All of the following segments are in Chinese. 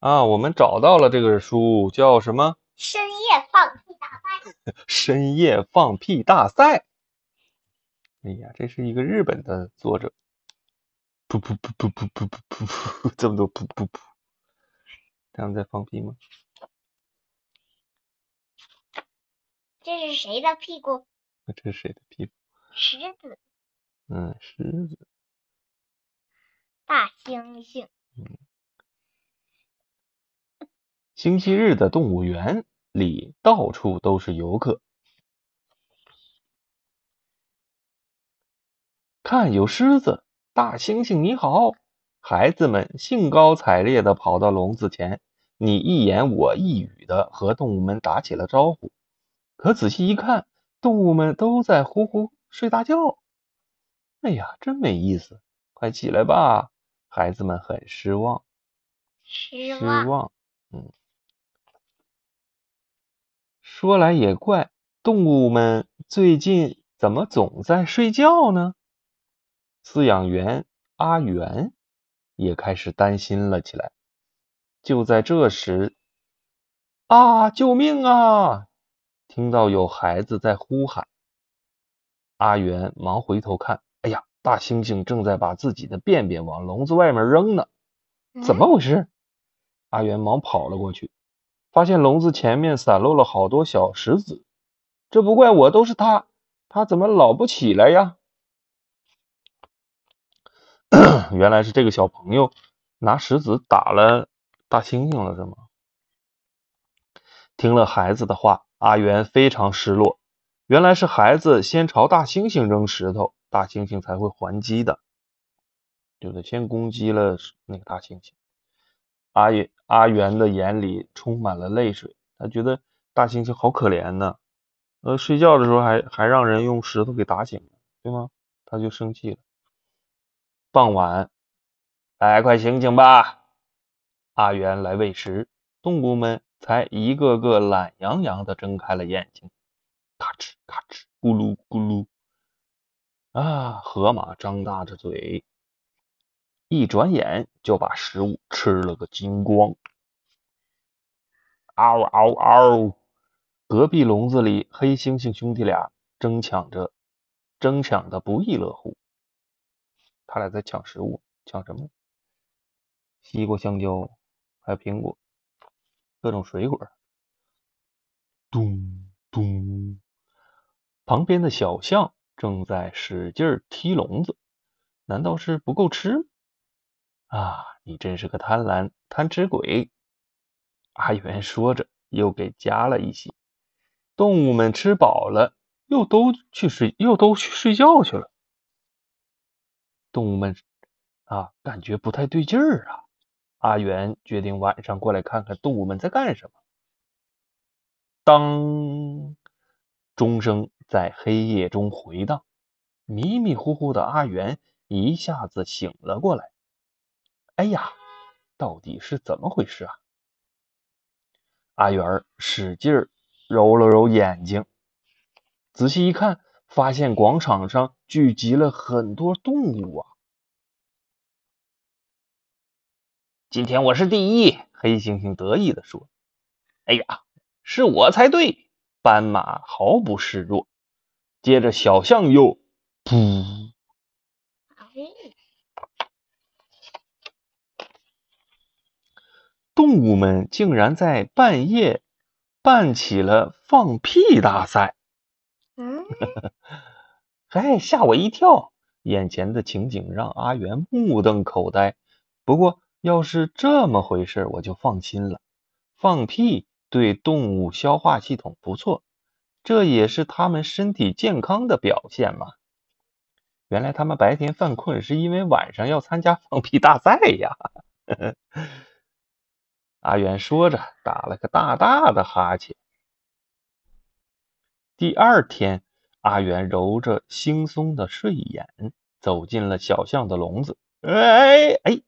啊，我们找到了这个书，叫什么？深夜放屁大赛。深夜放屁大赛。哎呀，这是一个日本的作者。噗噗噗噗噗噗噗噗噗，这么多噗噗噗，他们在放屁吗？这是谁的屁股？这是谁的屁股？狮子。嗯，狮子。大猩猩。嗯。星期日的动物园里到处都是游客。看，有狮子、大猩猩，你好！孩子们兴高采烈的跑到笼子前，你一言我一语的和动物们打起了招呼。可仔细一看，动物们都在呼呼睡大觉。哎呀，真没意思！快起来吧！孩子们很失望。失望。嗯。说来也怪，动物们最近怎么总在睡觉呢？饲养员阿元也开始担心了起来。就在这时，啊！救命啊！听到有孩子在呼喊，阿元忙回头看，哎呀，大猩猩正在把自己的便便往笼子外面扔呢。怎么回事？阿元忙跑了过去。发现笼子前面散落了好多小石子，这不怪我，都是他，他怎么老不起来呀？原来是这个小朋友拿石子打了大猩猩了，是吗？听了孩子的话，阿元非常失落。原来是孩子先朝大猩猩扔石头，大猩猩才会还击的，对不对？先攻击了那个大猩猩。阿元阿元的眼里充满了泪水，他觉得大猩猩好可怜呐，呃，睡觉的时候还还让人用石头给打醒了，对吗？他就生气了。傍晚，来，快醒醒吧！阿元来喂食，动物们才一个个懒洋洋的睁开了眼睛，咔哧咔哧，咕噜咕噜。啊，河马张大着嘴。一转眼就把食物吃了个精光。嗷嗷嗷！隔壁笼子里，黑猩猩兄弟俩争抢着，争抢的不亦乐乎。他俩在抢食物，抢什么？西瓜、香蕉，还有苹果，各种水果。咚咚！旁边的小象正在使劲踢笼子，难道是不够吃？啊，你真是个贪婪贪吃鬼！阿元说着，又给加了一些。动物们吃饱了，又都去睡，又都去睡觉去了。动物们啊，感觉不太对劲儿啊！阿元决定晚上过来看看动物们在干什么。当钟声在黑夜中回荡，迷迷糊糊的阿元一下子醒了过来。哎呀，到底是怎么回事啊？阿元使劲揉了揉眼睛，仔细一看，发现广场上聚集了很多动物啊！今天我是第一，黑猩猩得意的说：“哎呀，是我才对！”斑马毫不示弱。接着，小象又噗。动物们竟然在半夜办起了放屁大赛！嗯，哎，吓我一跳！眼前的情景让阿元目瞪口呆。不过，要是这么回事，我就放心了。放屁对动物消化系统不错，这也是它们身体健康的表现嘛。原来他们白天犯困是因为晚上要参加放屁大赛呀！阿元说着，打了个大大的哈欠。第二天，阿元揉着惺忪的睡眼，走进了小象的笼子。哎哎，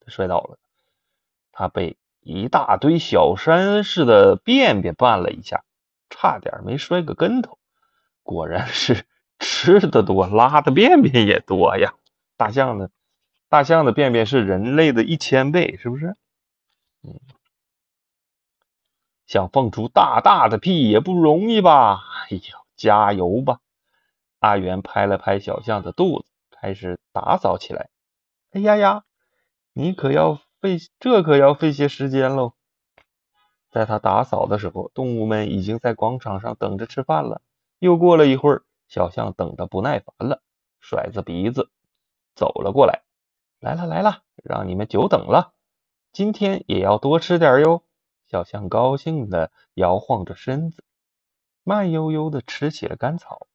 他摔倒了，他被一大堆小山似的便便绊了一下，差点没摔个跟头。果然是吃的多，拉的便便也多呀！大象的，大象的便便是人类的一千倍，是不是？嗯，想放出大大的屁也不容易吧？哎呦，加油吧！阿元拍了拍小象的肚子，开始打扫起来。哎呀呀，你可要费，这可要费些时间喽。在他打扫的时候，动物们已经在广场上等着吃饭了。又过了一会儿，小象等得不耐烦了，甩着鼻子走了过来。来了来了，让你们久等了，今天也要多吃点哟。小象高兴地摇晃着身子，慢悠悠地吃起了甘草。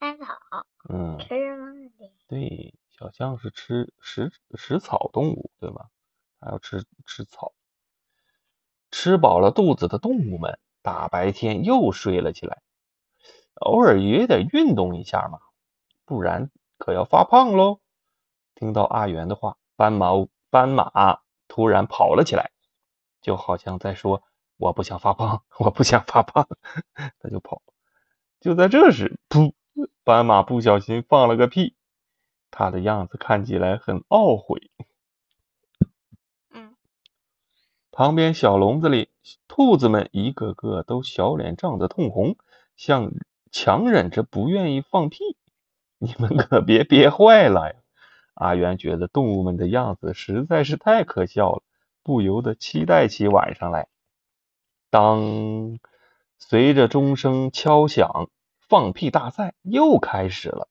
甘草，嗯，吃吗？对，小象是吃食食草动物，对吧？还要吃吃草。吃饱了肚子的动物们，大白天又睡了起来。偶尔也得运动一下嘛，不然可要发胖喽。听到阿元的话，斑马斑马突然跑了起来，就好像在说：“我不想发胖，我不想发胖。”他就跑。就在这时，噗！斑马不小心放了个屁，他的样子看起来很懊悔。旁边小笼子里，兔子们一个个都小脸涨得通红，像强忍着不愿意放屁。你们可别憋坏了呀！阿元觉得动物们的样子实在是太可笑了，不由得期待起晚上来。当随着钟声敲响，放屁大赛又开始了。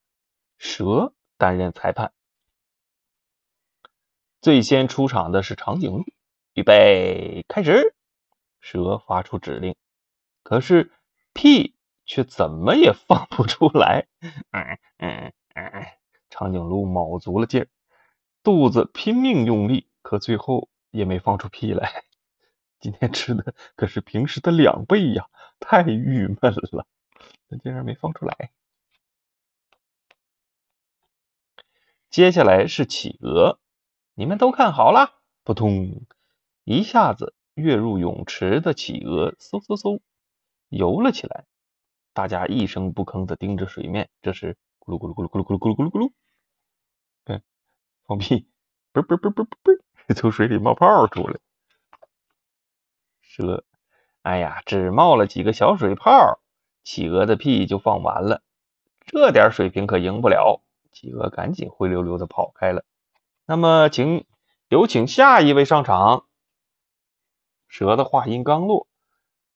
蛇担任裁判，最先出场的是长颈鹿。预备，开始！蛇发出指令，可是屁却怎么也放不出来。嗯嗯嗯，长颈鹿卯足了劲儿，肚子拼命用力，可最后也没放出屁来。今天吃的可是平时的两倍呀，太郁闷了，它竟然没放出来。接下来是企鹅，你们都看好了，扑通！一下子跃入泳池的企鹅，嗖嗖嗖游了起来。大家一声不吭的盯着水面。这时，咕噜咕噜咕噜咕噜咕噜咕噜咕噜咕噜，放屁，啵啵啵啵啵啵，从水里冒泡出来。蛇，哎呀，只冒了几个小水泡，企鹅的屁就放完了。这点水平可赢不了。企鹅赶紧灰溜溜的跑开了。那么，请有请下一位上场。蛇的话音刚落，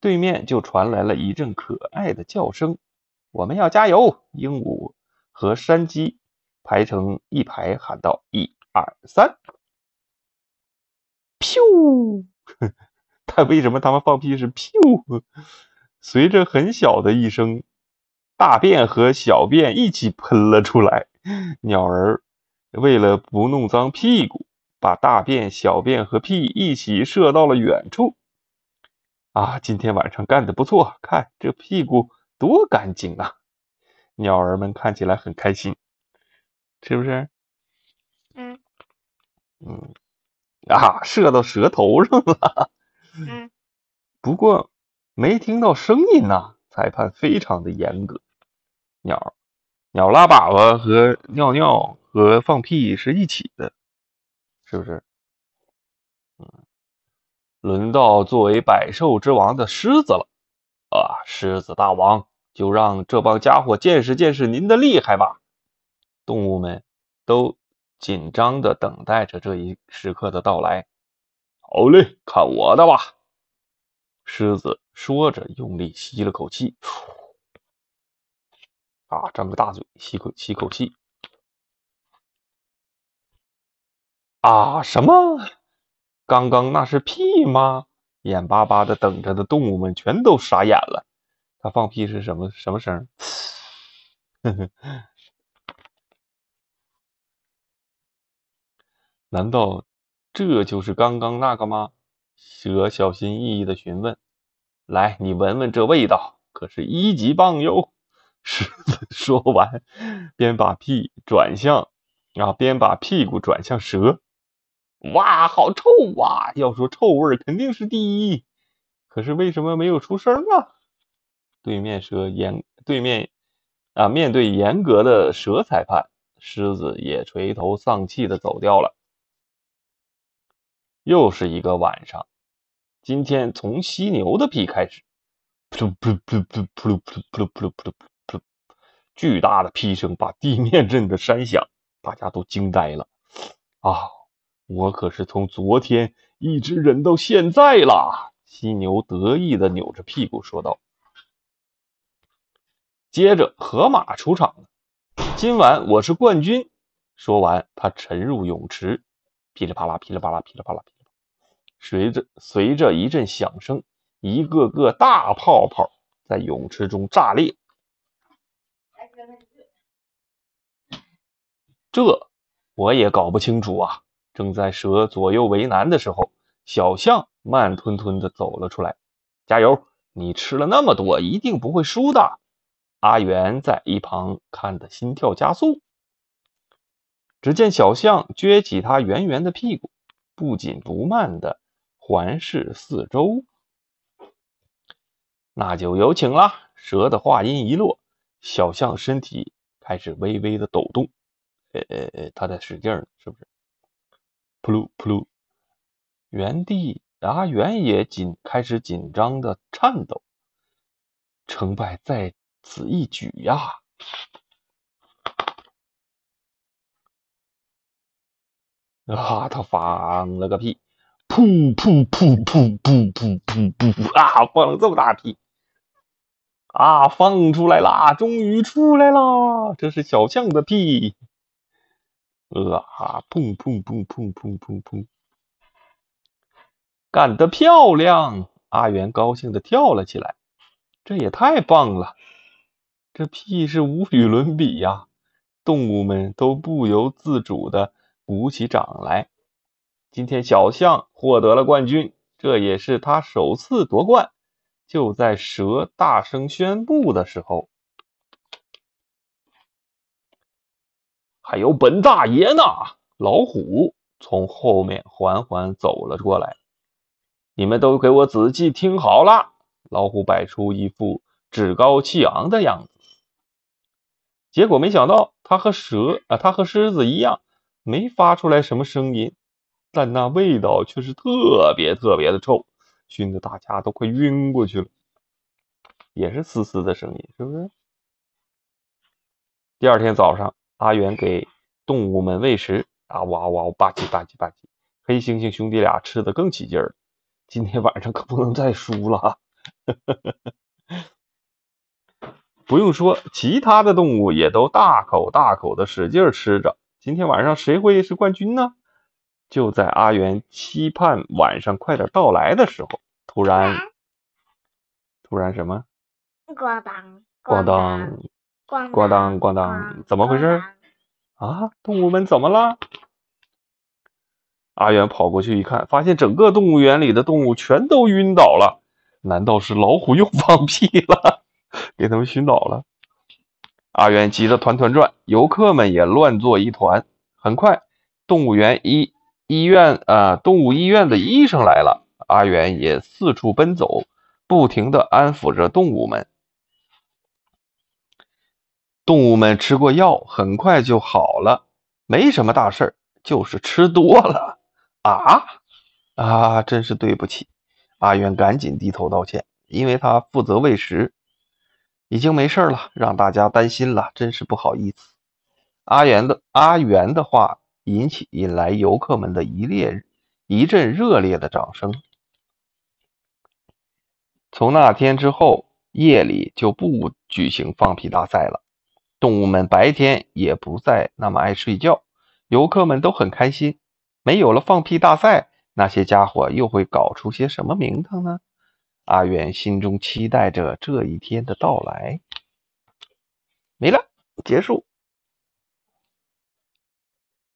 对面就传来了一阵可爱的叫声：“我们要加油！”鹦鹉和山鸡排成一排喊道：“一二三！”噗！他为什么他们放屁是噗？随着很小的一声，大便和小便一起喷了出来。鸟儿为了不弄脏屁股。把大便、小便和屁一起射到了远处。啊，今天晚上干的不错，看这屁股多干净啊！鸟儿们看起来很开心，是不是？嗯嗯，啊，射到舌头上了。嗯，不过没听到声音呐。裁判非常的严格。鸟鸟拉粑粑和尿尿和放屁是一起的。是不是？嗯，轮到作为百兽之王的狮子了啊！狮子大王，就让这帮家伙见识见识您的厉害吧！动物们都紧张的等待着这一时刻的到来。好嘞，看我的吧！狮子说着，用力吸了口气，啊，张个大嘴，吸口吸口气。啊！什么？刚刚那是屁吗？眼巴巴的等着的动物们全都傻眼了。他放屁是什么什么声？呵呵，难道这就是刚刚那个吗？蛇小心翼翼的询问。来，你闻闻这味道，可是一级棒哟！狮子说完，边把屁转向，啊，边把屁股转向蛇。哇，好臭啊！要说臭味肯定是第一，可是为什么没有出声啊？对面蛇严，对面啊，面对严格的蛇裁判，狮子也垂头丧气的走掉了。又是一个晚上。今天从犀牛的屁开始，噗噗噗噗噗噗噗噗噗噗噗，巨大的屁声把地面震得山响，大家都惊呆了。啊，我可是从昨天一直忍到现在啦！犀牛得意的扭着屁股说道。接着，河马出场了。今晚我是冠军。说完，他沉入泳池，噼里啪啦，噼里啪啦，噼里啪啦，噼。随着随着一阵响声，一个个大泡泡在泳池中炸裂。这我也搞不清楚啊！正在蛇左右为难的时候，小象慢吞吞的走了出来。加油！你吃了那么多，一定不会输的。阿元在一旁看得心跳加速。只见小象撅起它圆圆的屁股，不紧不慢的环视四周。那就有请了。蛇的话音一落，小象身体开始微微的抖动。呃呃呃，它在使劲呢，是不是？扑噜扑噜，原地啊，原野紧开始紧张的颤抖。成败在。此一举呀！啊，他放了个屁，噗噗噗噗噗噗噗噗啊！放了这么大屁啊！放出来啦！终于出来啦！这是小象的屁！啊！砰砰砰砰砰砰砰！干得漂亮！阿元高兴的跳了起来，这也太棒了！这屁是无与伦比呀！动物们都不由自主的鼓起掌来。今天小象获得了冠军，这也是他首次夺冠。就在蛇大声宣布的时候，还有本大爷呢！老虎从后面缓缓走了过来。你们都给我仔细听好了！老虎摆出一副趾高气昂的样子。结果没想到，他和蛇啊，他和狮子一样，没发出来什么声音，但那味道却是特别特别的臭，熏得大家都快晕过去了。也是嘶嘶的声音，是不是？第二天早上，阿元给动物们喂食，啊哇哇吧唧吧唧吧唧，黑猩猩兄弟俩吃的更起劲儿。今天晚上可不能再输了。不用说，其他的动物也都大口大口的使劲吃着。今天晚上谁会是冠军呢？就在阿元期盼晚上快点到来的时候，突然，突然什么？咣当，咣当，咣当，咣当，怎么回事？啊，动物们怎么了？阿元跑过去一看，发现整个动物园里的动物全都晕倒了。难道是老虎又放屁了？给他们熏倒了，阿元急得团团转，游客们也乱作一团。很快，动物园医医院啊，动物医院的医生来了，阿元也四处奔走，不停的安抚着动物们。动物们吃过药，很快就好了，没什么大事就是吃多了。啊啊，真是对不起！阿元赶紧低头道歉，因为他负责喂食。已经没事了，让大家担心了，真是不好意思。阿元的阿元的话引起引来游客们的一列一阵热烈的掌声。从那天之后，夜里就不举行放屁大赛了，动物们白天也不再那么爱睡觉，游客们都很开心。没有了放屁大赛，那些家伙又会搞出些什么名堂呢？阿远心中期待着这一天的到来。没了，结束。